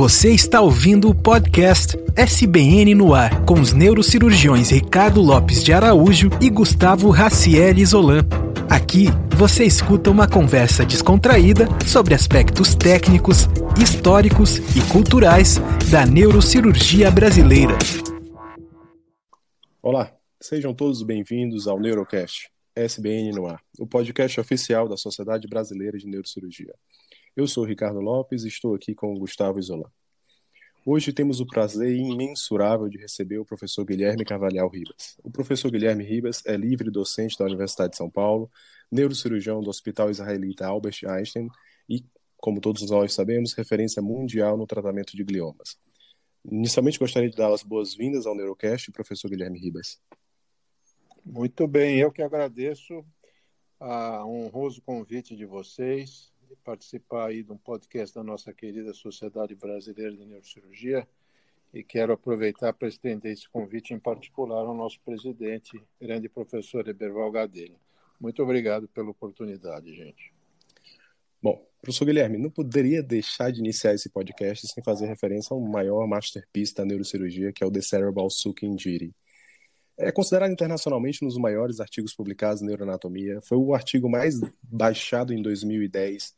Você está ouvindo o podcast SBN no ar, com os neurocirurgiões Ricardo Lopes de Araújo e Gustavo Racieli Zolan. Aqui você escuta uma conversa descontraída sobre aspectos técnicos, históricos e culturais da neurocirurgia brasileira. Olá, sejam todos bem-vindos ao Neurocast, SBN no ar, o podcast oficial da Sociedade Brasileira de Neurocirurgia. Eu sou Ricardo Lopes e estou aqui com o Gustavo Isolan. Hoje temos o prazer imensurável de receber o professor Guilherme Carvalhal Ribas. O professor Guilherme Ribas é livre docente da Universidade de São Paulo, neurocirurgião do Hospital Israelita Albert Einstein e, como todos nós sabemos, referência mundial no tratamento de gliomas. Inicialmente gostaria de dar as boas-vindas ao Neurocast, professor Guilherme Ribas. Muito bem, eu que agradeço a honroso convite de vocês participar aí de um podcast da nossa querida Sociedade Brasileira de Neurocirurgia e quero aproveitar para estender esse convite em particular ao nosso presidente, grande professor Eberval Gadelha. Muito obrigado pela oportunidade, gente. Bom, professor Guilherme, não poderia deixar de iniciar esse podcast sem fazer referência ao maior masterpiece da neurocirurgia, que é o The Cerebral Sulci Injury. É considerado internacionalmente um dos maiores artigos publicados em neuroanatomia. Foi o artigo mais baixado em 2010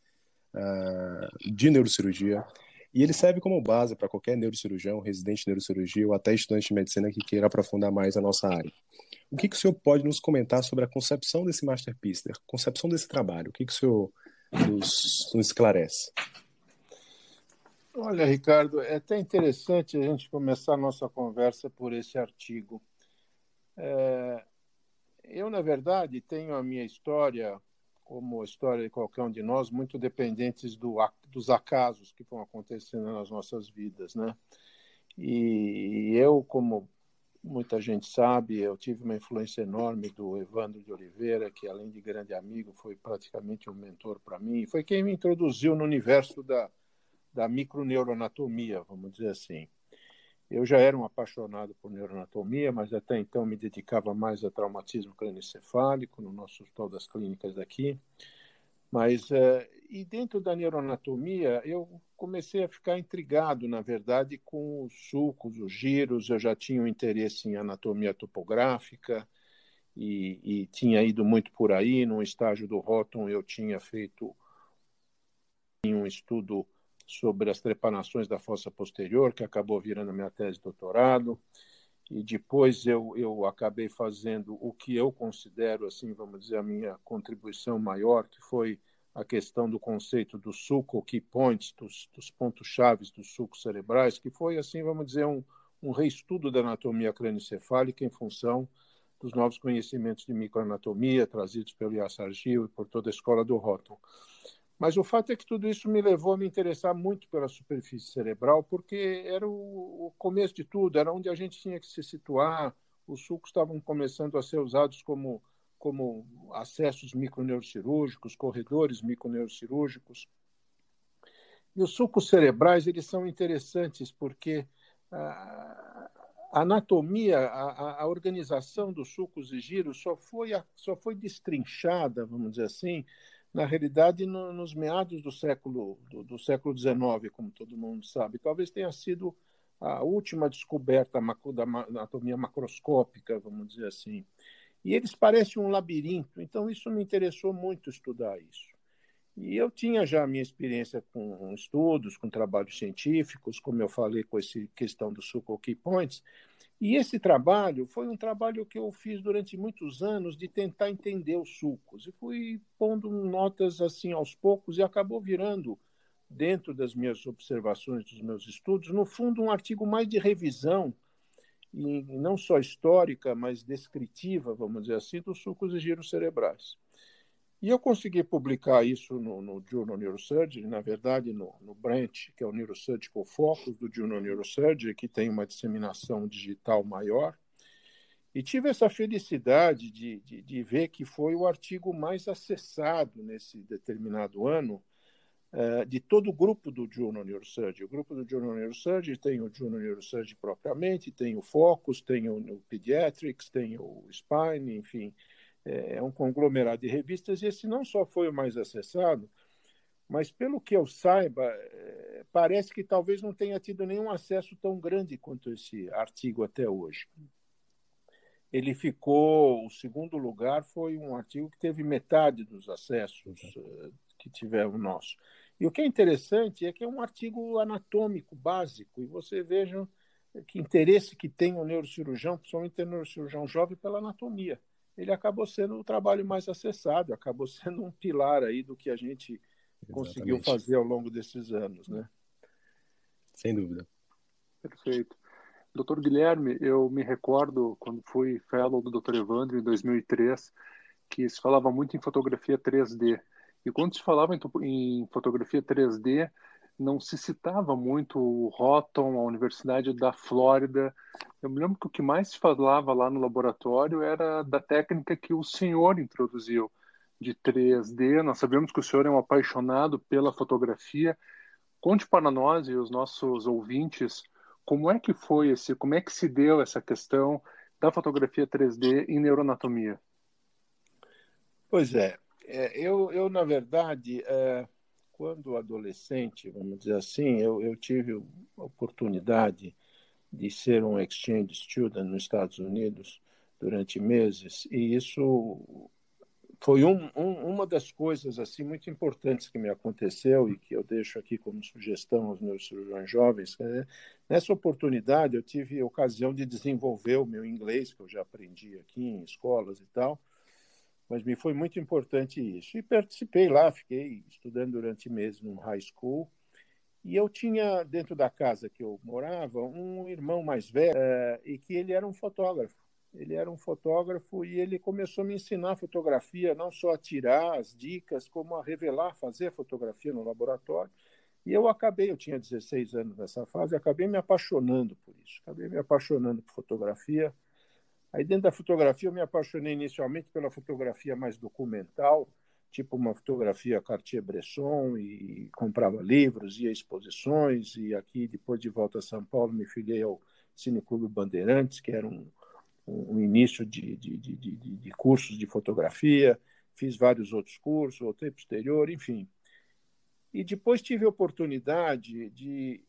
uh, de neurocirurgia. E ele serve como base para qualquer neurocirurgião, residente de neurocirurgia ou até estudante de medicina que queira aprofundar mais a nossa área. O que, que o senhor pode nos comentar sobre a concepção desse Masterpiece, a concepção desse trabalho? O que, que o senhor nos, nos esclarece? Olha, Ricardo, é até interessante a gente começar a nossa conversa por esse artigo. É, eu, na verdade, tenho a minha história como a história de qualquer um de nós, muito dependentes do, dos acasos que vão acontecendo nas nossas vidas, né? E eu, como muita gente sabe, eu tive uma influência enorme do Evandro de Oliveira, que além de grande amigo, foi praticamente um mentor para mim. Foi quem me introduziu no universo da, da microneuroanatomia, vamos dizer assim. Eu já era um apaixonado por neuroanatomia, mas até então me dedicava mais a traumatismo crânioencefálico no nosso Hospital das Clínicas daqui. Mas, é, e dentro da neuroanatomia, eu comecei a ficar intrigado, na verdade, com os sulcos, os giros. Eu já tinha um interesse em anatomia topográfica e, e tinha ido muito por aí. No estágio do Roton, eu tinha feito um estudo sobre as trepanações da fossa posterior, que acabou virando a minha tese de doutorado. E depois eu, eu acabei fazendo o que eu considero, assim, vamos dizer, a minha contribuição maior, que foi a questão do conceito do suco key points, dos, dos pontos chaves dos sucos cerebrais, que foi, assim, vamos dizer, um, um reestudo da anatomia crânioencefálica em função dos novos conhecimentos de microanatomia trazidos pelo Yassar Gil e por toda a escola do Rotten. Mas o fato é que tudo isso me levou a me interessar muito pela superfície cerebral, porque era o, começo de tudo, era onde a gente tinha que se situar. Os sulcos estavam começando a ser usados como, como acessos microneurocirúrgicos, corredores microneurocirúrgicos. E os sulcos cerebrais eles são interessantes porque a anatomia, a, a, organização dos sulcos e giros só foi, só foi destrinchada, vamos dizer assim, na realidade, no, nos meados do século do, do, século XIX, como todo mundo sabe, talvez tenha sido a última descoberta da anatomia macroscópica, vamos dizer assim. E eles parecem um labirinto, então isso me interessou muito estudar isso. E eu tinha já a minha experiência com estudos, com trabalhos científicos, como eu falei com essa questão do Suco Key Points, e esse trabalho foi um trabalho que eu fiz durante muitos anos de tentar entender os sulcos. E fui pondo notas assim aos poucos e acabou virando, dentro das minhas observações, dos meus estudos, no fundo, um artigo mais de revisão, e não só histórica, mas descritiva, vamos dizer assim, dos sulcos e giros cerebrais. E eu consegui publicar isso no, no Journal Neurosurgery, na verdade, no, no Branch, que é o Neurosurgical Focus do Journal Neurosurgery, que tem uma disseminação digital maior. E tive essa felicidade de, de, de ver que foi o artigo mais acessado nesse determinado ano uh, de todo o grupo do Journal Neurosurgery. O grupo do Journal Neurosurgery tem o Journal Neurosurgery propriamente, tem o Focus, tem o, o Pediatrics, tem o Spine, enfim é, é um conglomerado de revistas, e esse não só foi o mais acessado, mas pelo que eu saiba, é, parece que talvez não tenha tido nenhum acesso tão grande quanto esse artigo até hoje. Ele ficou, o segundo lugar foi um artigo que teve metade dos acessos eh, que tiveram nosso. E o que é interessante é que é um artigo anatômico básico, e você veja que interesse que tem o neurocirurgião, principalmente o neurocirurgião jovem, pela anatomia. Ele acabou sendo o trabalho mais acessado, acabou sendo um pilar aí do que a gente Exatamente. conseguiu fazer ao longo desses anos, né? Sem dúvida. Perfeito. Doutor Guilherme, eu me recordo quando fui fellow do Dr. Evandro em 2003, que se falava muito em fotografia 3D. E quando se falava em, fotografia 3D, não se citava muito o Houghton, a Universidade da Flórida. Eu me lembro que o que mais se falava lá no laboratório era da técnica que o senhor introduziu de 3D. Nós sabemos que o senhor é um apaixonado pela fotografia. Conte para nós e os nossos ouvintes como é que foi esse, como é que se deu essa questão da fotografia 3D em neuroanatomia? Pois é, é eu, eu na verdade, é, quando adolescente, vamos dizer assim, eu, eu tive a oportunidade de ser um exchange student nos Estados Unidos durante meses e isso foi um, um, uma das coisas assim muito importantes que me aconteceu e que eu deixo aqui como sugestão aos meus cirurgiões jovens. Nessa oportunidade, eu tive a ocasião de desenvolver o meu inglês, que eu já aprendi aqui em escolas e tal, mas me foi muito importante isso. E participei lá, fiquei estudando durante meses no high school. E eu tinha, dentro da casa que eu morava, um irmão mais velho, é, e que ele era um fotógrafo ele era um fotógrafo e ele começou a me ensinar fotografia, não só a tirar as dicas, como a revelar, fazer fotografia no laboratório. E eu acabei, eu tinha 16 anos nessa fase, acabei me apaixonando por isso. Acabei me apaixonando por fotografia. Aí dentro da fotografia eu me apaixonei inicialmente pela fotografia mais documental, tipo uma fotografia Cartier-Bresson e comprava livros, ia exposições e aqui depois de volta a São Paulo me filiei ao Cineclube Bandeirantes, que era um um início de, de, de, de, cursos de fotografia, fiz vários outros cursos, voltei para o exterior, enfim. E depois tive a oportunidade de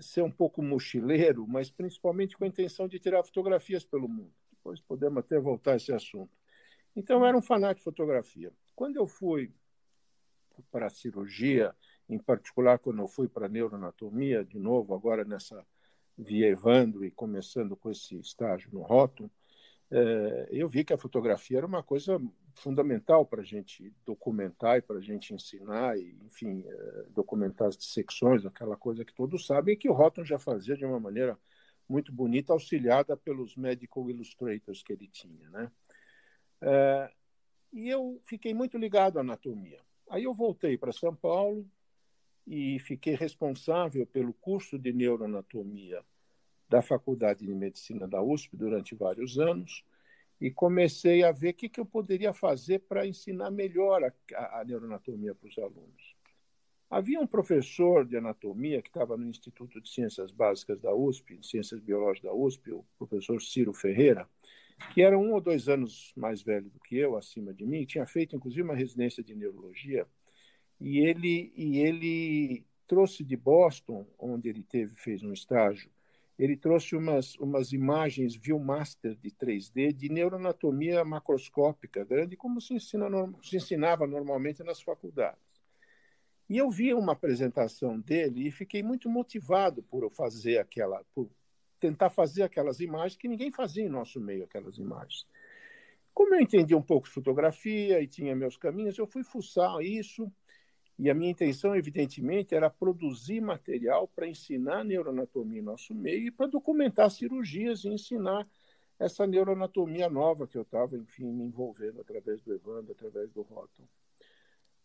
ser um pouco mochileiro, mas principalmente com a intenção de tirar fotografias pelo mundo. Depois podemos até voltar a esse assunto. Então, eu era um fanático de fotografia. Quando eu fui para a cirurgia, em particular quando eu fui para a neuroanatomia, de novo, agora nessa via Evandro e começando com esse estágio no Rótulo, é, eu vi que a fotografia era uma coisa fundamental para a gente documentar e para a gente ensinar, e, enfim, é, documentar as dissecções, aquela coisa que todos sabem, e que o Rótulo já fazia de uma maneira muito bonita, auxiliada pelos medical illustrators que ele tinha. Né? É, e eu fiquei muito ligado à anatomia. Aí eu voltei para São Paulo, e fiquei responsável pelo curso de neuroanatomia da Faculdade de Medicina da USP durante vários anos e comecei a ver o que, que eu poderia fazer para ensinar melhor a, a neuroanatomia para os alunos. Havia um professor de anatomia que estava no Instituto de Ciências Básicas da USP, Ciências Biológicas da USP, o professor Ciro Ferreira, que era um ou dois anos mais velho do que eu, acima de mim, tinha feito inclusive uma residência de neurologia e ele, e ele trouxe de Boston, onde ele teve fez um estágio, ele trouxe umas, umas imagens Viewmaster de 3D de neuroanatomia macroscópica grande, como se, ensina, se ensinava normalmente nas faculdades. E eu vi uma apresentação dele e fiquei muito motivado por fazer aquela, por tentar fazer aquelas imagens que ninguém fazia em nosso meio, aquelas imagens. Como eu entendi um pouco de fotografia e tinha meus caminhos, eu fui fuçar isso e a minha intenção, evidentemente, era produzir material para ensinar neuroanatomia em nosso meio e para documentar cirurgias e ensinar essa neuroanatomia nova que eu estava, enfim, me envolvendo através do Evandro, através do Rotten.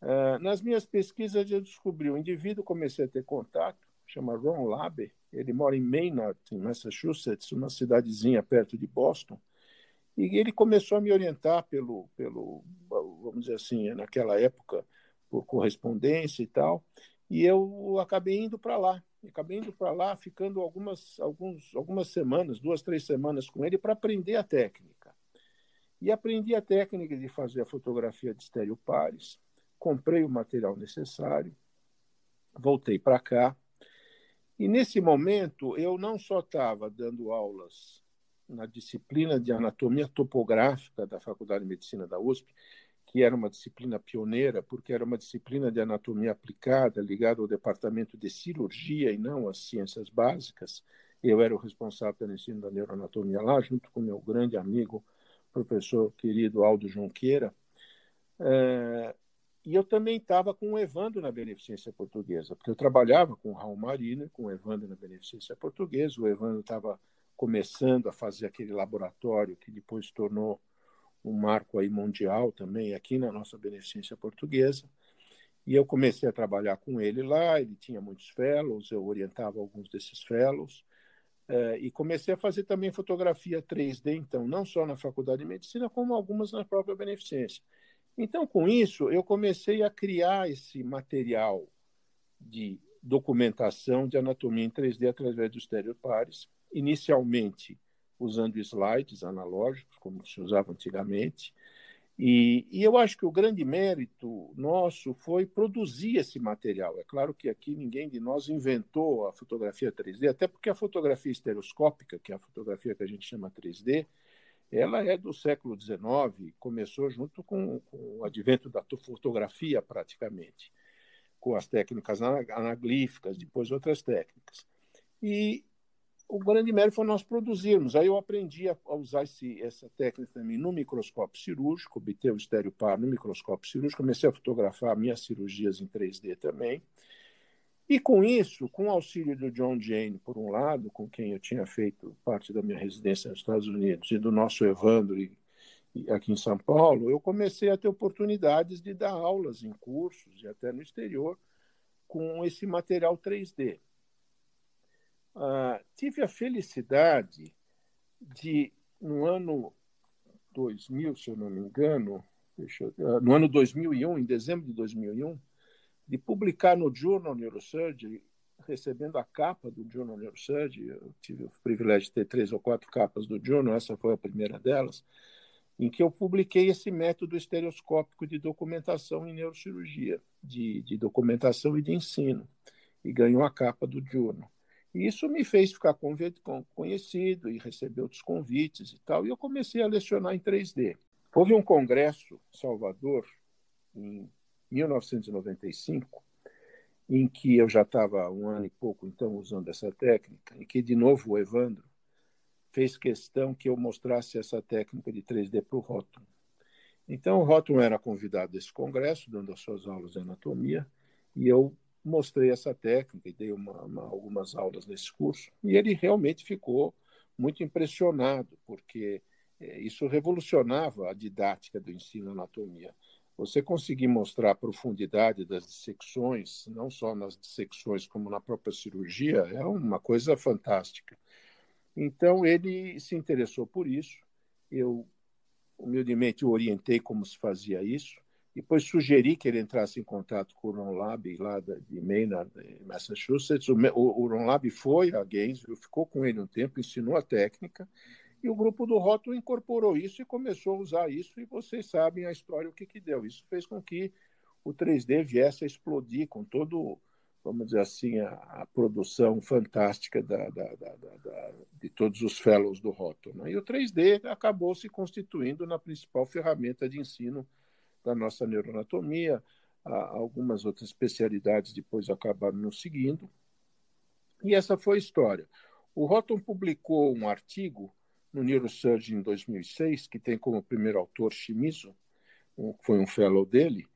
Uh, nas minhas pesquisas, eu descobri um indivíduo, comecei a ter contato, chama Ron Laber, ele mora em Maynard, em Massachusetts, uma cidadezinha perto de Boston, e ele começou a me orientar pelo, pelo vamos dizer assim, naquela época, por correspondência e tal. E eu acabei indo para lá. Acabei indo para lá, ficando algumas, alguns, algumas semanas, duas, três semanas com ele, para aprender a técnica. E aprendi a técnica de fazer a fotografia de estéreo pares, comprei o material necessário, voltei para cá. E nesse momento, eu não só estava dando aulas na disciplina de anatomia topográfica da Faculdade de Medicina da USP, que era uma disciplina pioneira, porque era uma disciplina de anatomia aplicada, ligada ao departamento de cirurgia e não às ciências básicas. Eu era o responsável pelo ensino da neuroanatomia lá, junto com meu grande amigo, professor querido Aldo Junqueira. É, e eu também estava com o Evandro na Beneficência Portuguesa, porque eu trabalhava com o Raul Marina, com o Evandro na Beneficência Portuguesa. O Evandro estava começando a fazer aquele laboratório que depois tornou um marco aí mundial também aqui na nossa Beneficência Portuguesa. E eu comecei a trabalhar com ele lá, ele tinha muitos fellows, eu orientava alguns desses fellows, eh, e comecei a fazer também fotografia 3D, então, não só na Faculdade de Medicina, como algumas na própria Beneficência. Então, com isso, eu comecei a criar esse material de documentação de anatomia em 3D através dos estereopares, inicialmente usando slides analógicos, como se usava antigamente. E, e, eu acho que o grande mérito nosso foi produzir esse material. É claro que aqui ninguém de nós inventou a fotografia 3D, até porque a fotografia estereoscópica, que é a fotografia que a gente chama 3D, ela é do século XIX, começou junto com, com o advento da fotografia, praticamente, com as técnicas anaglíficas, depois outras técnicas. E o grande mérito foi nós produzirmos. Aí eu aprendi a usar esse, essa técnica também no microscópio cirúrgico, obter o estéreo par no microscópio cirúrgico, comecei a fotografar minhas cirurgias em 3D também. E com isso, com o auxílio do John Jane, por um lado, com quem eu tinha feito parte da minha residência nos Estados Unidos, e do nosso Evandro aqui em São Paulo, eu comecei a ter oportunidades de dar aulas em cursos e até no exterior com esse material 3D. Ah, tive a felicidade de, no ano 2000, se eu não me engano, eu, ah, no ano 2001, em dezembro de 2001, de publicar no Journal Neurosurgery, recebendo a capa do Journal Neurosurgery. Eu tive o privilégio de ter três ou quatro capas do Journal, essa foi a primeira delas, em que eu publiquei esse método estereoscópico de documentação em neurocirurgia, de, de documentação e de ensino, e ganhou a capa do Journal. E isso me fez ficar conhecido e receber outros convites e tal, e eu comecei a lecionar em 3D. Houve um congresso em Salvador, em 1995, em que eu já estava um ano e pouco então usando essa técnica, em que de novo o Evandro fez questão que eu mostrasse essa técnica de 3D para o Rótton. Então o Rótton era convidado desse congresso, dando as suas aulas de anatomia, e eu mostrei essa técnica e dei uma, uma, algumas aulas nesse curso, e ele realmente ficou muito impressionado, porque é, isso revolucionava a didática do ensino anatomia. Você conseguir mostrar a profundidade das dissecções, não só nas dissecções como na própria cirurgia, é uma coisa fantástica. Então, ele se interessou por isso. Eu, humildemente, o orientei como se fazia isso. Depois sugeri que ele entrasse em contato com o Ron Lab, lá de Maynard, Massachusetts. O, o Ron Lab foi a Gainesville, ficou com ele um tempo, ensinou a técnica e o grupo do Rótulo incorporou isso e começou a usar isso, e vocês sabem a história, o que, que deu. Isso fez com que o 3D viesse a explodir com todo, vamos dizer assim, a, a produção fantástica da, da, da, de todos os fellows do Rótulo. Né? E o 3D acabou se constituindo na principal ferramenta de ensino da nossa neuroanatomia. Algumas outras especialidades depois acabaram nos seguindo. E essa foi a história. O Rotten publicou um artigo no Neurosurgeon em 2006, que tem como primeiro autor Shimizu, foi um fellow dele,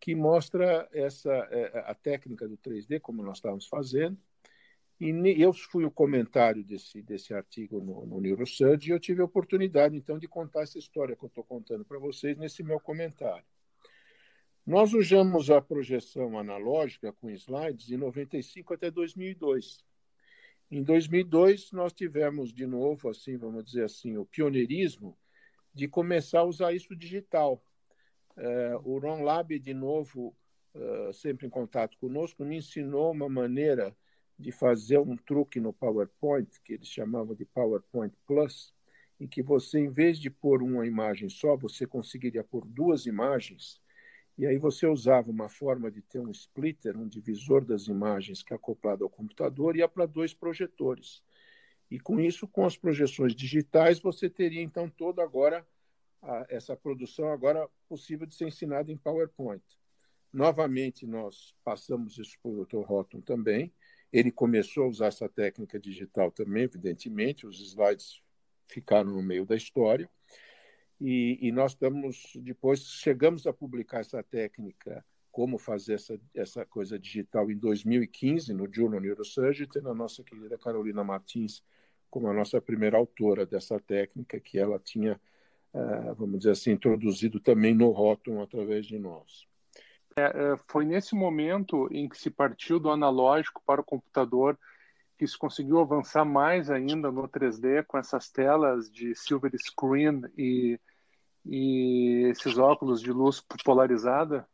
que mostra essa é, a técnica do 3D, como nós estávamos fazendo, e eu fui o comentário desse, desse artigo no, no Neurosurgeon e eu tive a oportunidade, então, de contar essa história que eu estou contando para vocês nesse meu comentário. Nós usamos a projeção analógica com slides de 95 até 2002. Em 2002, nós tivemos de novo, assim, vamos dizer assim, o pioneirismo de começar a usar isso digital. É, o Ron Lab, de novo, é, sempre em contato conosco, me ensinou uma maneira de fazer um truque no PowerPoint, que eles chamavam de PowerPoint Plus, em que você, em vez de pôr uma imagem só, você conseguiria pôr duas imagens E aí você usava uma forma de ter um splitter, um divisor das imagens que é acoplado ao computador, ia para dois projetores. E com isso, com as projeções digitais, você teria então toda agora a, essa produção agora possível de ser ensinada em PowerPoint. Novamente, nós passamos isso para o Dr. Houghton também. Ele começou a usar essa técnica digital também, evidentemente, os slides ficaram no meio da história. E, e, nós estamos, depois, chegamos a publicar essa técnica, como fazer essa, essa coisa digital, em 2015, no Journal Neurosurgery, tendo a nossa querida Carolina Martins como a nossa primeira autora dessa técnica, que ela tinha, uh, vamos dizer assim, introduzido também no rótulo através de nós. É, é, foi nesse momento em que se partiu do analógico para o computador que se conseguiu avançar mais ainda no 3D com essas telas de silver screen e, e esses óculos de luz polarizada?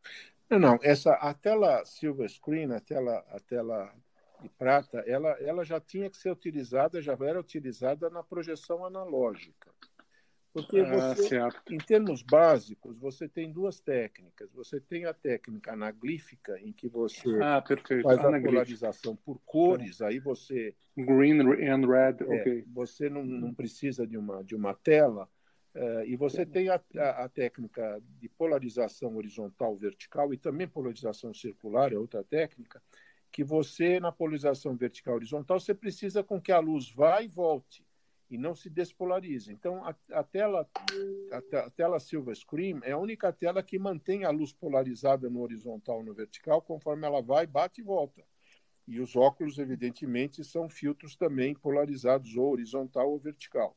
Não, não. Essa, a tela silver screen, a tela, a tela de prata, ela, ela já tinha que ser utilizada, já era utilizada na projeção analógica. Porque ah, você, em termos básicos, você tem duas técnicas. Você tem a técnica anaglífica, em que você ah, faz a polarização por cores, aí você... Green and red, é, ok. Você não, não precisa de uma, de uma tela. Uh, e você tem a, a, a, técnica de polarização horizontal vertical e também polarização circular, é outra técnica, que você, na polarização vertical horizontal, você precisa com que a luz vá e volte e não se despolarize. Então, a, a tela a, a, tela Silver Screen é a única tela que mantém a luz polarizada no horizontal e no vertical, conforme ela vai, bate e volta. E os óculos, evidentemente, são filtros também polarizados ou horizontal ou vertical.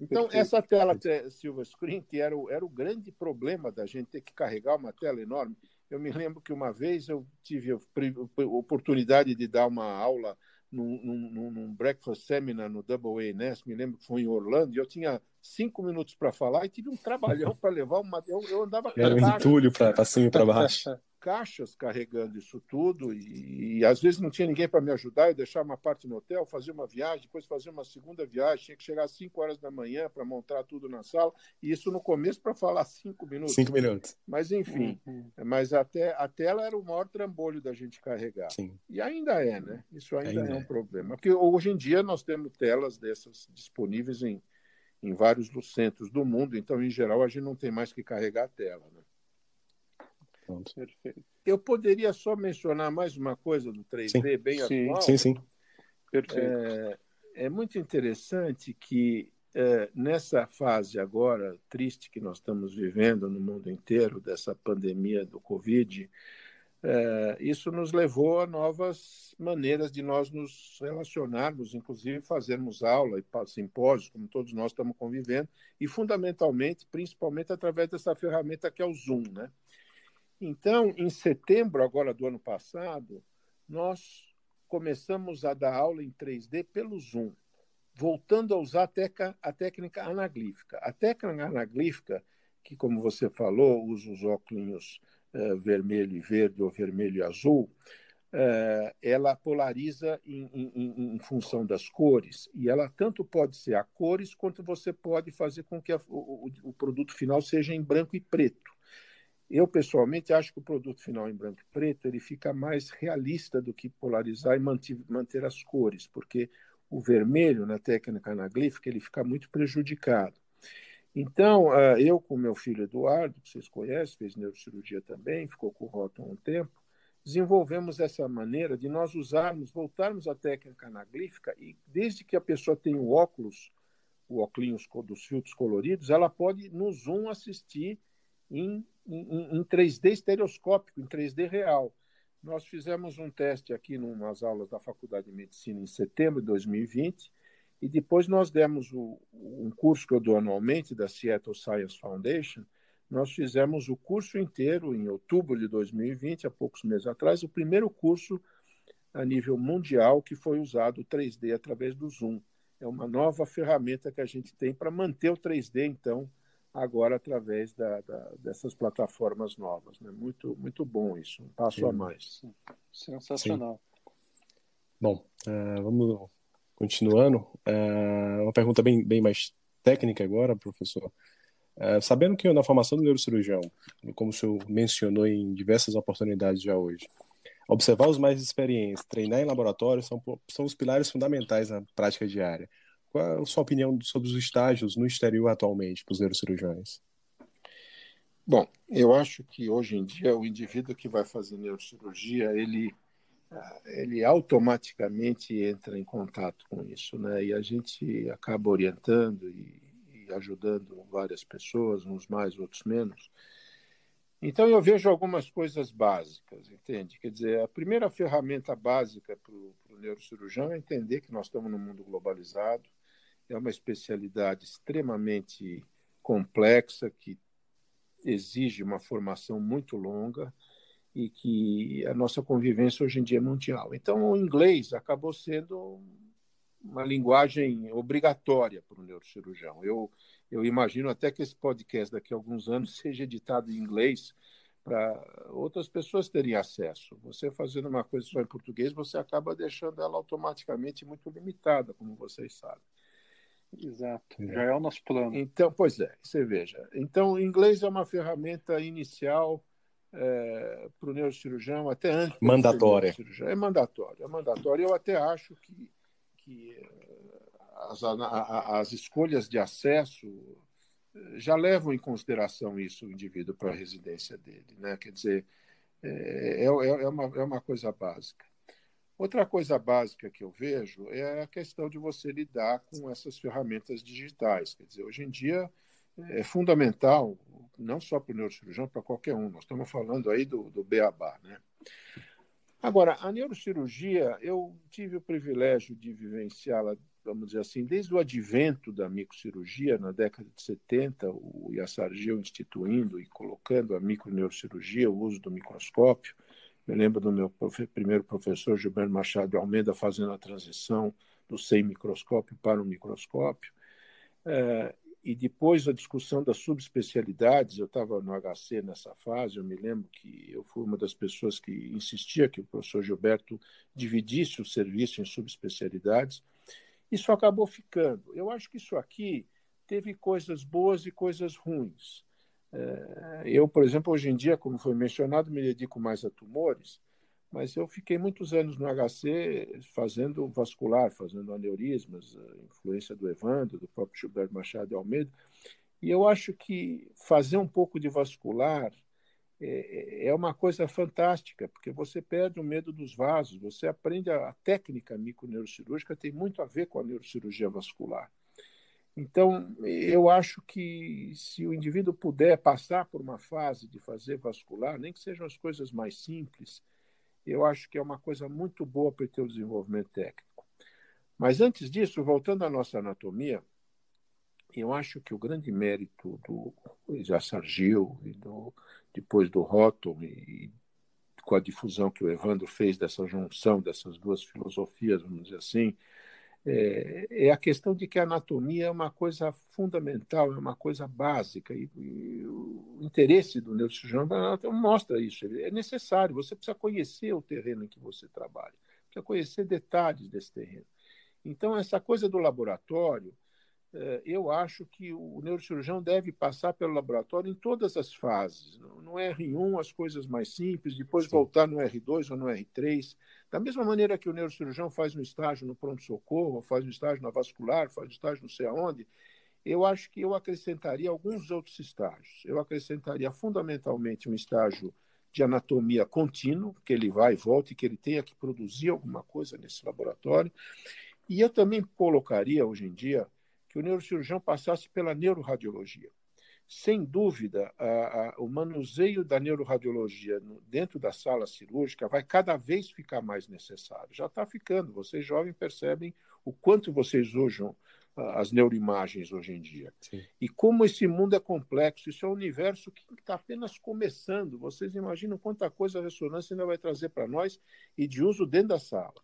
Então, essa tela Silver Screen, que era o, era o grande problema da gente ter que carregar uma tela enorme. Eu me lembro que uma vez eu tive a oportunidade de dar uma aula num, num, num breakfast seminar no Double A Nest, me lembro que foi em Orlando, e eu tinha cinco minutos para falar e tive um trabalhão para levar uma. Eu, eu andava Era um entulho para cima e para baixo. caixas carregando isso tudo e, e às vezes não tinha ninguém para me ajudar, eu deixava uma parte no hotel, fazia uma viagem, depois fazia uma segunda viagem, tinha que chegar às 5 horas da manhã para montar tudo na sala, e isso no começo para falar cinco minutos. Cinco minutos. Mas enfim, uhum. mas até a tela era o maior trambolho da gente carregar. Sim. E ainda é, né? Isso ainda, ainda é um é. problema. Porque hoje em dia nós temos telas dessas disponíveis em, em vários centros do mundo, então em geral a gente não tem mais que carregar a tela, né? Pronto. Perfeito. Eu poderia só mencionar mais uma coisa do 3D sim. bem sim. atual. Sim, sim. Perfeito. É, é muito interessante que é, nessa fase agora triste que nós estamos vivendo no mundo inteiro, dessa pandemia do Covid, é, isso nos levou a novas maneiras de nós nos relacionarmos, inclusive fazermos aula e simpósios, como todos nós estamos convivendo, e fundamentalmente, principalmente através dessa ferramenta que é o Zoom, né? Então, em setembro agora do ano passado, nós começamos a dar aula em 3D pelo Zoom, voltando a usar a, teca, a técnica anaglífica. A técnica anaglífica, que como você falou, usa os óculos uh, vermelho e verde ou vermelho e azul, uh, ela polariza em, em, em, função das cores. E ela tanto pode ser a cores, quanto você pode fazer com que a, o, o produto final seja em branco e preto. Eu, pessoalmente, acho que o produto final em branco e preto ele fica mais realista do que polarizar e manter, manter as cores, porque o vermelho, na técnica anaglífica, ele fica muito prejudicado. Então, ah, eu com meu filho Eduardo, que vocês conhecem, fez neurocirurgia também, ficou com o rótulo um tempo, desenvolvemos essa maneira de nós usarmos, voltarmos à técnica anaglífica e desde que a pessoa tem o óculos, o óculos dos filtros coloridos, ela pode no Zoom assistir em em, em 3D estereoscópico, em 3D real. Nós fizemos um teste aqui umas aulas da Faculdade de Medicina em setembro de 2020 e depois nós demos o, um curso que eu dou anualmente da Seattle Science Foundation. Nós fizemos o curso inteiro em outubro de 2020, há poucos meses atrás, o primeiro curso a nível mundial que foi usado 3D através do Zoom. É uma nova ferramenta que a gente tem para manter o 3D, então, agora através da, da, dessas plataformas novas. Né? Muito, muito bom isso, um passo Sim. a mais. Sensacional. Sim. Bom, uh, vamos continuando. Uh, uma pergunta bem, bem mais técnica agora, professor. Uh, sabendo que na formação do neurocirurgião, como o senhor mencionou em diversas oportunidades já hoje, observar os mais experientes, treinar em laboratório são, são os pilares fundamentais na prática diária. Qual a sua opinião sobre os estágios no exterior atualmente para os neurocirurgiões? Bom, eu acho que hoje em dia o indivíduo que vai fazer neurocirurgia, ele ele automaticamente entra em contato com isso, né? E a gente acaba orientando e ajudando várias pessoas, uns mais, outros menos. Então, eu vejo algumas coisas básicas, entende? Quer dizer, a primeira ferramenta básica para o neurocirurgião é entender que nós estamos num mundo globalizado, é uma especialidade extremamente complexa, que exige uma formação muito longa e que a nossa convivência hoje em dia é mundial. Então, o inglês acabou sendo uma linguagem obrigatória para o neurocirurgião. Eu, eu imagino até que esse podcast daqui a alguns anos seja editado em inglês para outras pessoas terem acesso. Você fazendo uma coisa só em português, você acaba deixando ela automaticamente muito limitada, como vocês sabem. Exato, já é o nosso plano. Então, pois é, você veja. Então, o inglês é uma ferramenta inicial é, para o neurocirurgião, até antes. Mandatória. É mandatório, é mandatório. Eu até acho que que eh, as, as escolhas de acesso eh, já levam em consideração isso o indivíduo para a residência dele, né? Quer dizer, é, é, é, uma, é uma coisa básica. Outra coisa básica que eu vejo é a questão de você lidar com essas ferramentas digitais. Quer dizer, hoje em dia é fundamental, não só para o neurocirurgião, para qualquer um. Nós estamos falando aí do, do beabá, né? Agora, a neurocirurgia, eu tive o privilégio de vivenciá-la, vamos dizer assim, desde o advento da microcirurgia, na década de 70, o Yassargil instituindo e colocando a microneurocirurgia, o uso do microscópio. Me lembro do meu profe primeiro professor, Gilberto Machado Almeida, fazendo a transição do sem microscópio para o microscópio. É, e depois a discussão das subespecialidades, eu estava no HC nessa fase, eu me lembro que eu fui uma das pessoas que insistia que o professor Gilberto dividisse o serviço em subespecialidades. Isso acabou ficando. Eu acho que isso aqui teve coisas boas e coisas ruins. É, eu, por exemplo, hoje em dia, como foi mencionado, me dedico mais a tumores, mas eu fiquei muitos anos no HC fazendo vascular, fazendo aneurismas, influência do Evandro, do próprio Gilberto Machado de Almeida, e eu acho que fazer um pouco de vascular é, é uma coisa fantástica, porque você perde o medo dos vasos, você aprende a técnica microneurocirúrgica, tem muito a ver com a neurocirurgia vascular. Então, eu acho que se o indivíduo puder passar por uma fase de fazer vascular, nem que sejam as coisas mais simples, eu acho que é uma coisa muito boa para o desenvolvimento técnico. Mas antes disso, voltando à nossa anatomia, eu acho que o grande mérito do Jassargil e do, depois do Róton e com a difusão que o Evandro fez dessa junção dessas duas filosofias, vamos dizer assim, é, é, a questão de que a anatomia é uma coisa fundamental, é uma coisa básica, e, e o interesse do neurocirurgião mostra isso. É necessário, você precisa conhecer o terreno em que você trabalha, precisa conhecer detalhes desse terreno. Então, essa coisa do laboratório, eu acho que o neurocirurgião deve passar pelo laboratório em todas as fases. No R1, as coisas mais simples, depois Sim. voltar no R2 ou no R3. Da mesma maneira que o neurocirurgião faz um estágio no pronto-socorro, faz um estágio na vascular, faz um estágio não sei aonde, eu acho que eu acrescentaria alguns outros estágios. Eu acrescentaria fundamentalmente um estágio de anatomia contínuo, que ele vai e volta e que ele tenha que produzir alguma coisa nesse laboratório. E eu também colocaria, hoje em dia, que o neurocirurgião passasse pela neuroradiologia. Sem dúvida, a, a, o manuseio da neuroradiologia no, dentro da sala cirúrgica vai cada vez ficar mais necessário. Já está ficando. Vocês jovens percebem o quanto vocês usam as neuroimagens hoje em dia. Sim. E como esse mundo é complexo, isso é um universo que está apenas começando. Vocês imaginam quanta coisa a ressonância ainda vai trazer para nós e de uso dentro da sala.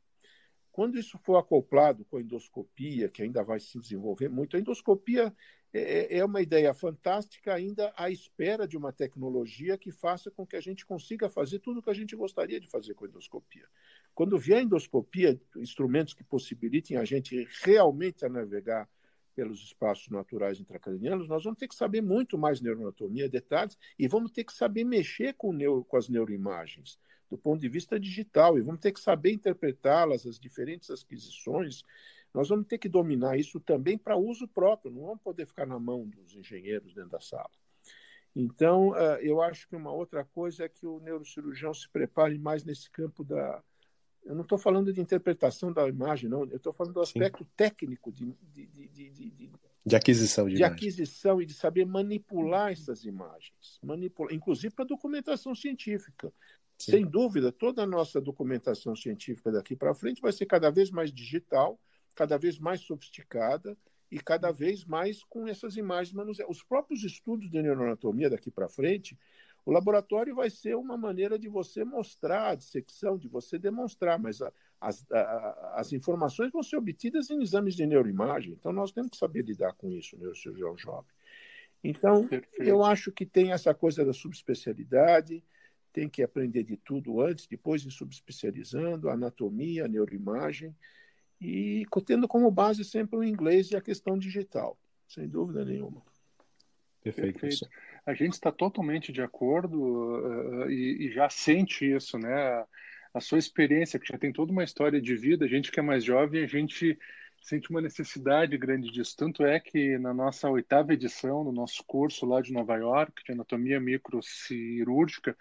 Quando isso for acoplado com a endoscopia, que ainda vai se desenvolver muito, a endoscopia é, é, é uma ideia fantástica, ainda à espera de uma tecnologia que faça com que a gente consiga fazer tudo o que a gente gostaria de fazer com a endoscopia. Quando vier a endoscopia, instrumentos que possibilitem a gente realmente a navegar pelos espaços naturais intracranianos, nós vamos ter que saber muito mais neuroanatomia, detalhes, e vamos ter que saber mexer com, neuro, com as neuroimagens do ponto de vista digital, e vamos ter que saber interpretá-las, as diferentes aquisições. Nós vamos ter que dominar isso também para uso próprio, não vamos poder ficar na mão dos engenheiros dentro da sala. Então, eh, eu acho que uma outra coisa é que o neurocirurgião se prepare mais nesse campo da. Eu não estou falando de interpretação da imagem, não. Eu estou falando do aspecto Sim. técnico de, de, de, de, de aquisição de, de aquisição e de saber manipular essas imagens, manipular, inclusive para documentação científica. Sim. Sem dúvida, toda a nossa documentação científica daqui para frente vai ser cada vez mais digital, cada vez mais sofisticada e cada vez mais com essas imagens manuseadas. Os próprios estudos de neuroanatomia daqui para frente, o laboratório vai ser uma maneira de você mostrar a dissecção, de você demonstrar, mas a, as, a, as informações vão ser obtidas em exames de neuroimagem. Então, nós temos que saber lidar com isso, neurocirurgião jovem. Então, Perfeito. eu acho que tem essa coisa da subespecialidade, tem que aprender de tudo antes, depois ir subespecializando, anatomia, neuroimagem, e tendo como base sempre o inglês e a questão digital, sem dúvida nenhuma. Perfeito. Perfeito. A gente está totalmente de acordo uh, e, e, já sente isso, né? A sua experiência, que já tem toda uma história de vida, a gente que é mais jovem, a gente sente uma necessidade grande disso. Tanto é que na nossa oitava edição, no nosso curso lá de Nova York, de anatomia microcirúrgica,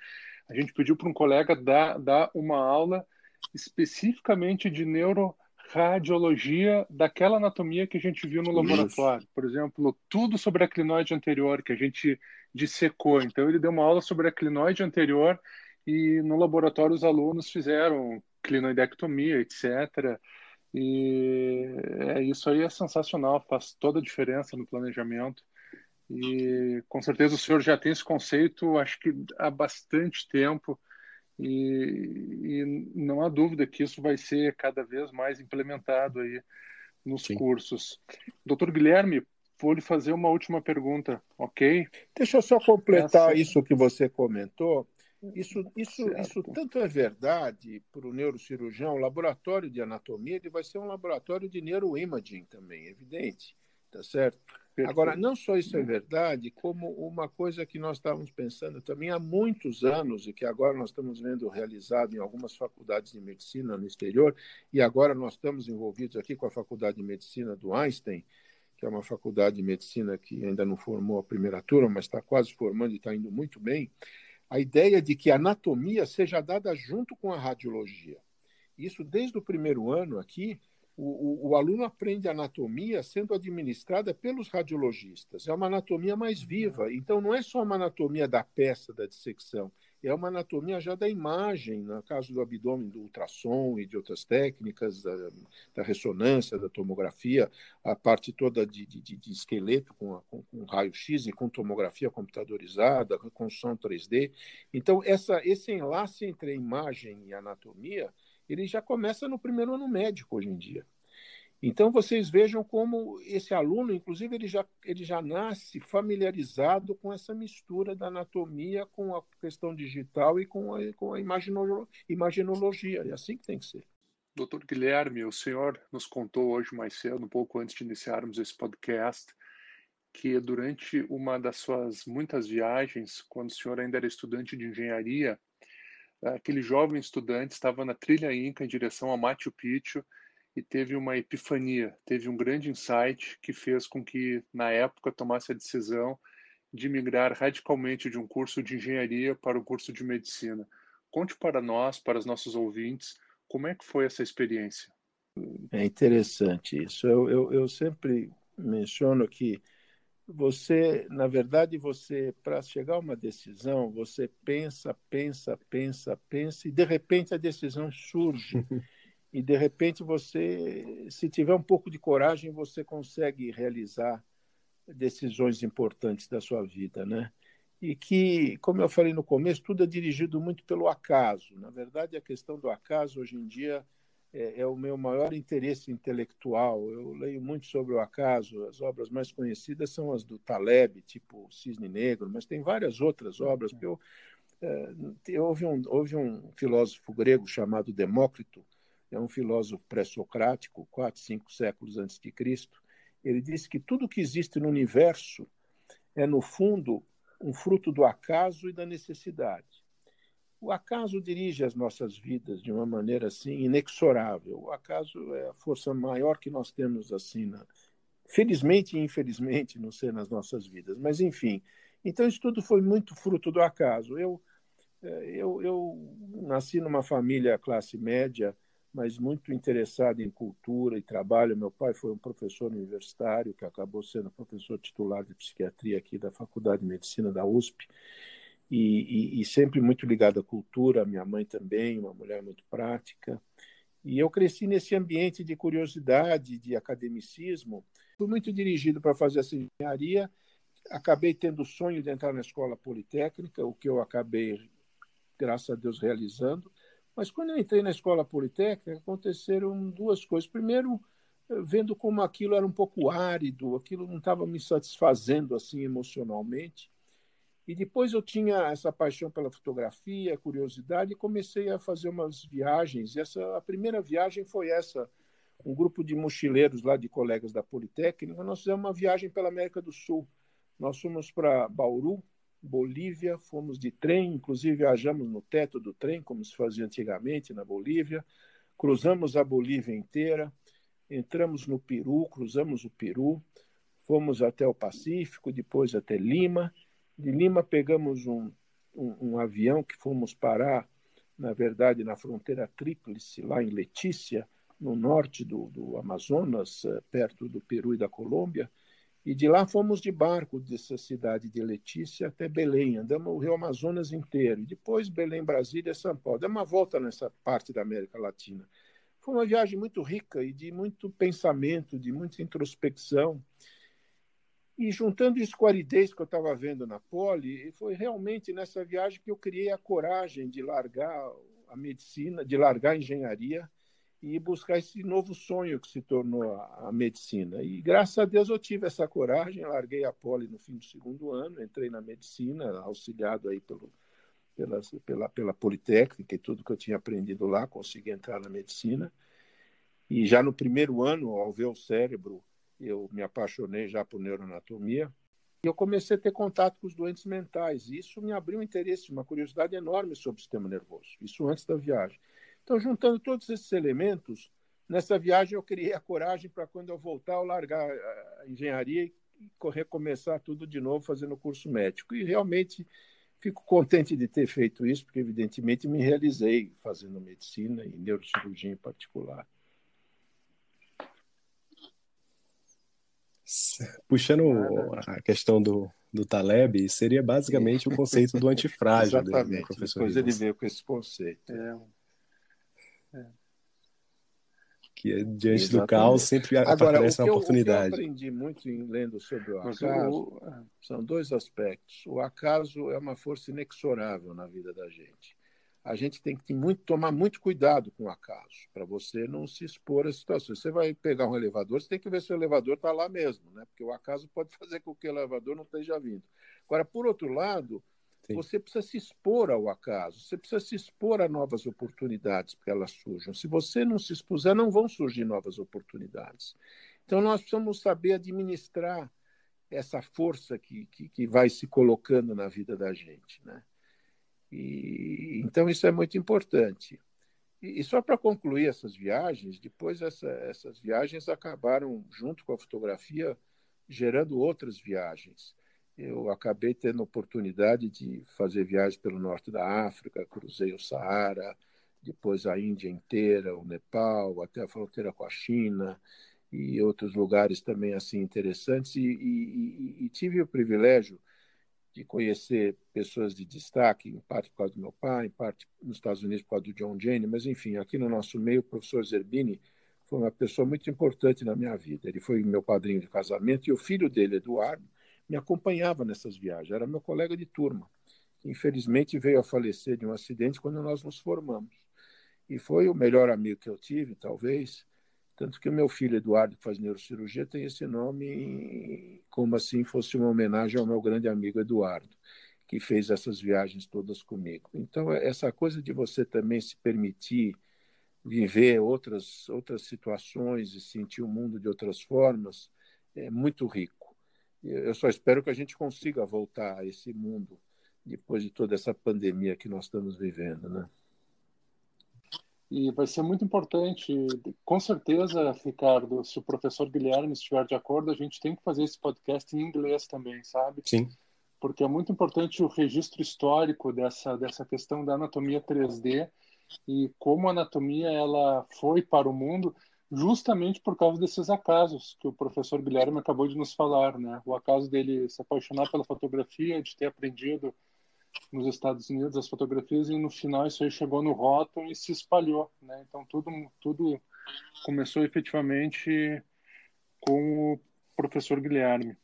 a gente pediu para um colega dar, dar uma aula especificamente de neuroradiologia daquela anatomia que a gente viu no laboratório. Por exemplo, tudo sobre a clinoide anterior que a gente dissecou. Então, ele deu uma aula sobre a clinoide anterior e no laboratório os alunos fizeram clinoidectomia, etc. E é, isso aí é sensacional, faz toda a diferença no planejamento. E com certeza o senhor já tem esse conceito, acho que há bastante tempo, e, e não há dúvida que isso vai ser cada vez mais implementado aí nos Sim. cursos. Doutor Guilherme, vou lhe fazer uma última pergunta, ok? Deixa eu só completar Essa... isso que você comentou. Isso, isso, isso tanto é verdade para o neurocirurgião, o laboratório de anatomia ele vai ser um laboratório de neuroimaging também, evidente, tá certo? Agora, não só isso é verdade, como uma coisa que nós estávamos pensando também há muitos anos e que agora nós estamos vendo realizado em algumas faculdades de medicina no exterior, e agora nós estamos envolvidos aqui com a Faculdade de Medicina do Einstein, que é uma faculdade de medicina que ainda não formou a primeira turma, mas está quase formando e está indo muito bem, a ideia de que a anatomia seja dada junto com a radiologia. Isso desde o primeiro ano aqui, o, o, o, aluno aprende anatomia sendo administrada pelos radiologistas. É uma anatomia mais viva. Então, não é só uma anatomia da peça da dissecção, é uma anatomia já da imagem, no caso do abdômen, do ultrassom e de outras técnicas, da, da ressonância, da tomografia, a parte toda de, de, de esqueleto com, com, com raio-x e com tomografia computadorizada, com som 3D. Então, essa, esse enlace entre a imagem e a anatomia ele já começa no primeiro ano médico hoje em dia. Então, vocês vejam como esse aluno, inclusive, ele já, ele já nasce familiarizado com essa mistura da anatomia com a questão digital e com a, com a imaginologia. É assim que tem que ser. Doutor Guilherme, o senhor nos contou hoje mais cedo, um pouco antes de iniciarmos esse podcast, que durante uma das suas muitas viagens, quando o senhor ainda era estudante de engenharia, aquele jovem estudante estava na trilha Inca em direção a Machu Picchu e teve uma epifania, teve um grande insight que fez com que, na época, tomasse a decisão de migrar radicalmente de um curso de engenharia para um curso de medicina. Conte para nós, para os nossos ouvintes, como é que foi essa experiência? É interessante isso. Eu, eu, eu sempre menciono que você, na verdade, você para chegar a uma decisão, você pensa, pensa, pensa, pensa e de repente a decisão surge. e de repente você, se tiver um pouco de coragem, você consegue realizar decisões importantes da sua vida, né? E que, como eu falei no começo, tudo é dirigido muito pelo acaso. Na verdade, a questão do acaso hoje em dia é, é, o meu maior interesse intelectual. Eu leio muito sobre o acaso. As obras mais conhecidas são as do Taleb, tipo Cisne Negro, mas tem várias outras obras. Eu, é, houve, um, houve um filósofo grego chamado Demócrito, é um filósofo pré-socrático, quatro, cinco séculos antes de Cristo, Ele disse que tudo que existe no universo é, no fundo, um fruto do acaso e da necessidade. O acaso dirige as nossas vidas de uma maneira assim inexorável. O acaso é a força maior que nós temos assim, na... felizmente e infelizmente, não sei nas nossas vidas. Mas enfim, então isso tudo foi muito fruto do acaso. Eu é, eu, eu nasci numa família classe média, mas muito interessado em cultura e trabalho. Meu pai foi um professor universitário que acabou sendo professor titular de psiquiatria aqui da Faculdade de Medicina da USP e, e, e sempre muito ligado à cultura. Minha mãe também, uma mulher muito prática. E eu cresci nesse ambiente de curiosidade, de academicismo. Fui muito dirigido para fazer essa engenharia. Acabei tendo o sonho de entrar na escola politécnica, o que eu acabei, graças a Deus, realizando. Mas quando eu entrei na escola politécnica, aconteceram duas coisas. Primeiro, vendo como aquilo era um pouco árido, aquilo não estava me satisfazendo assim emocionalmente. E depois eu tinha essa paixão pela fotografia, curiosidade, e comecei a fazer umas viagens. E essa, a primeira viagem foi essa. Um grupo de mochileiros lá, de colegas da Politécnica, nós fizemos uma viagem pela América do Sul. Nós fomos para Bauru, Bolívia, fomos de trem, inclusive viajamos no teto do trem, como se fazia antigamente na Bolívia. Cruzamos a Bolívia inteira, entramos no Peru, cruzamos o Peru, fomos até o Pacífico, depois até Lima de Lima pegamos um, um, um, avião que fomos parar, na verdade, na fronteira tríplice, lá em Letícia, no norte do, do Amazonas, eh, perto do Peru e da Colômbia. E de lá fomos de barco dessa cidade de Letícia até Belém. Andamos o Rio Amazonas inteiro. E depois Belém, Brasília, São Paulo. Demos uma volta nessa parte da América Latina. Foi uma viagem muito rica e de muito pensamento, de muita introspecção. E juntando isso com a aridez que eu estava vendo na Poli, foi realmente nessa viagem que eu criei a coragem de largar a medicina, de largar a engenharia e buscar esse novo sonho que se tornou a, a medicina. E graças a Deus eu tive essa coragem, larguei a Poli no fim do segundo ano, entrei na medicina, auxiliado aí pelo, pela, pela, pela Politécnica e tudo que eu tinha aprendido lá, consegui entrar na medicina. E já no primeiro ano, ao ver o cérebro eu me apaixonei já por neuroanatomia e eu comecei a ter contato com os doentes mentais. E isso me abriu um interesse, uma curiosidade enorme sobre o sistema nervoso. Isso antes da viagem. Então, juntando todos esses elementos, nessa viagem eu criei a coragem para quando eu voltar, eu largar a engenharia e recomeçar tudo de novo fazendo o curso médico. E realmente fico contente de ter feito isso, porque evidentemente me realizei fazendo medicina e neurocirurgia em particular. Puxando a questão do, do Taleb, seria basicamente o conceito do antifrágil. Né, Exatamente, professor depois ele veio com esse conceito. É. É. Que é, diante Exatamente. do caos sempre Agora, aparece uma oportunidade. O que eu aprendi muito em lendo sobre o acaso são dois aspectos. O acaso é uma força inexorável na vida da gente a gente tem que muito, tomar muito cuidado com o acaso, para você não se expor a situações. Você vai pegar um elevador, você tem que ver se o elevador está lá mesmo, né? porque o acaso pode fazer com que o elevador não esteja vindo. Agora, por outro lado, Sim. você precisa se expor ao acaso, você precisa se expor a novas oportunidades que elas surjam. Se você não se expuser, não vão surgir novas oportunidades. Então, nós precisamos saber administrar essa força que, que, que vai se colocando na vida da gente. Né? E, então, isso é muito importante. E, e só para concluir essas viagens, depois essa, essas viagens acabaram, junto com a fotografia, gerando outras viagens. Eu acabei tendo a oportunidade de fazer viagens pelo norte da África, cruzei o Saara, depois a Índia inteira, o Nepal, até a fronteira com a China e outros lugares também assim interessantes. E, e, e tive o privilégio de conhecer pessoas de destaque, em parte por causa do meu pai, em parte nos Estados Unidos por causa do John Jane, mas enfim, aqui no nosso meio, o professor Zerbini foi uma pessoa muito importante na minha vida. Ele foi meu padrinho de casamento e o filho dele, Eduardo, me acompanhava nessas viagens, era meu colega de turma. Infelizmente veio a falecer de um acidente quando nós nos formamos. E foi o melhor amigo que eu tive, talvez, tanto que o meu filho Eduardo, que faz neurocirurgia, tem esse nome como assim fosse uma homenagem ao meu grande amigo Eduardo, que fez essas viagens todas comigo. Então, essa coisa de você também se permitir viver outras, outras situações e sentir o mundo de outras formas é muito rico. Eu só espero que a gente consiga voltar a esse mundo depois de toda essa pandemia que nós estamos vivendo, né? E vai ser muito importante, com certeza, Ricardo, se o professor Guilherme estiver de acordo, a gente tem que fazer esse podcast em inglês também, sabe? Sim. Porque é muito importante o registro histórico dessa, dessa questão da anatomia 3D e como a anatomia ela foi para o mundo justamente por causa desses acasos que o professor Guilherme acabou de nos falar, né? O acaso dele se apaixonar pela fotografia, de ter aprendido nos Estados Unidos as fotografias e no final isso aí chegou no rótulo e se espalhou, né? Então tudo tudo começou efetivamente com o professor Guilherme.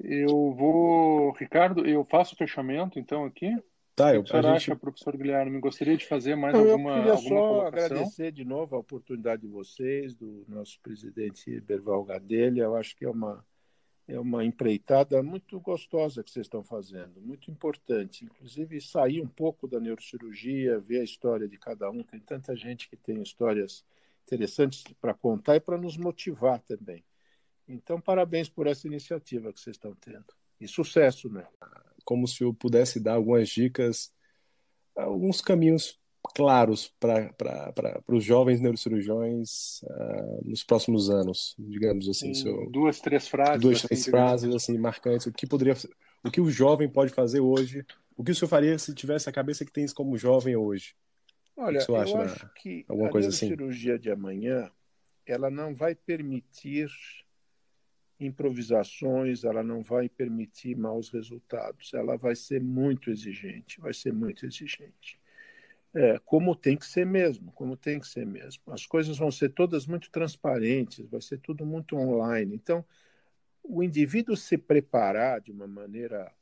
Eu vou, Ricardo, eu faço o fechamento então aqui. Tá, eu, o que a gente... acha, professor Guilherme? Gostaria de fazer mais Não, alguma, eu queria alguma só colocação? agradecer de novo a oportunidade de vocês, do nosso presidente Berval Gadelha. Eu acho que é uma é uma empreitada muito gostosa que vocês estão fazendo, muito importante. Inclusive, sair um pouco da neurocirurgia, ver a história de cada um. Tem tanta gente que tem histórias interessantes para contar e para nos motivar também. Então, parabéns por essa iniciativa que vocês estão tendo. E sucesso, né? Como se eu pudesse dar algumas dicas, alguns caminhos claros para os jovens neurocirurgiões uh, nos próximos anos, digamos assim. Seu, duas, três frases. Duas, assim, três frases assim marcantes. O que poderia, o que o jovem pode fazer hoje? O que o senhor faria se tivesse a cabeça que tem como jovem hoje? Olha, eu acho que alguma a coisa assim? cirurgia de amanhã ela não vai permitir improvisações, ela não vai permitir maus resultados, ela vai ser muito exigente, vai ser muito exigente. É, como tem que ser mesmo, como tem que ser mesmo. As coisas vão ser todas muito transparentes, vai ser tudo muito online. Então, o indivíduo se preparar de uma maneira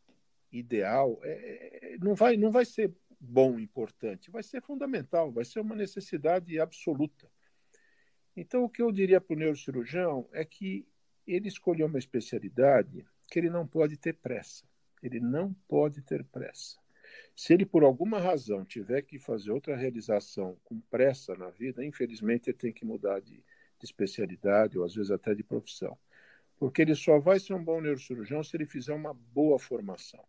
ideal é, não, vai, não vai ser bom, importante, vai ser fundamental, vai ser uma necessidade absoluta. Então, o que eu diria para o neurocirurgião é que ele escolheu uma especialidade que ele não pode ter pressa. Ele não pode ter pressa. Se ele, por alguma razão, tiver que fazer outra realização com pressa na vida, infelizmente ele tem que mudar de, de especialidade ou às vezes até de profissão. Porque ele só vai ser um bom neurocirurgião se ele fizer uma boa formação.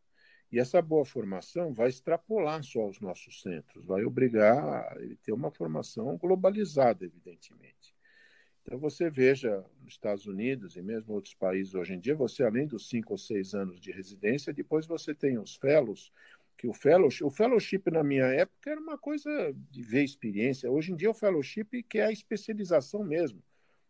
E essa boa formação vai extrapolar só os nossos centros, vai obrigar ele ter uma formação globalizada, evidentemente. Então, você veja nos Estados Unidos e mesmo outros países hoje em dia, você, além dos cinco ou seis anos de residência, depois você tem os fellows, que o fellowship, o fellowship na minha época era uma coisa de ver experiência. Hoje em dia o fellowship que é a especialização mesmo.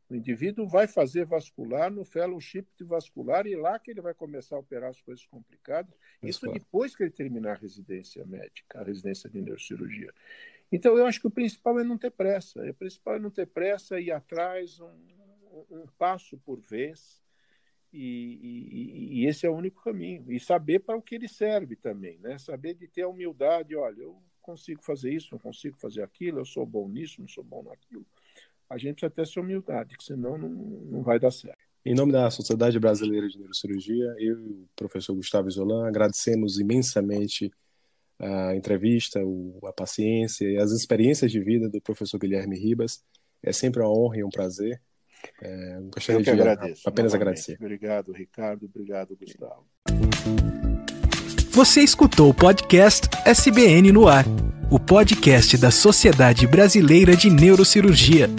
O indivíduo vai fazer vascular no fellowship de vascular e lá que ele vai começar a operar as coisas complicadas. Isso depois que ele terminar a residência médica, a residência de neurocirurgia. Então eu acho que o principal é não ter pressa. O principal é não ter pressa e ir atrás um, um passo por vez e, e, esse é o único caminho. E saber para o que ele serve também, né? Saber de ter a humildade, olha, eu consigo fazer isso, não consigo fazer aquilo, eu sou bom nisso, não sou bom naquilo. A gente precisa ter essa humildade, que senão não, não vai dar certo. Em nome da Sociedade Brasileira de Neurocirurgia, eu e o professor Gustavo Isolan agradecemos imensamente a entrevista, a paciência e as experiências de vida do professor Guilherme Ribas. É sempre uma honra e um prazer é, gostaria Eu que de agradeço, apenas novamente. agradecer. Obrigado, Ricardo. Obrigado, Gustavo. Você escutou o podcast SBN no Ar, o podcast da Sociedade Brasileira de Neurocirurgia.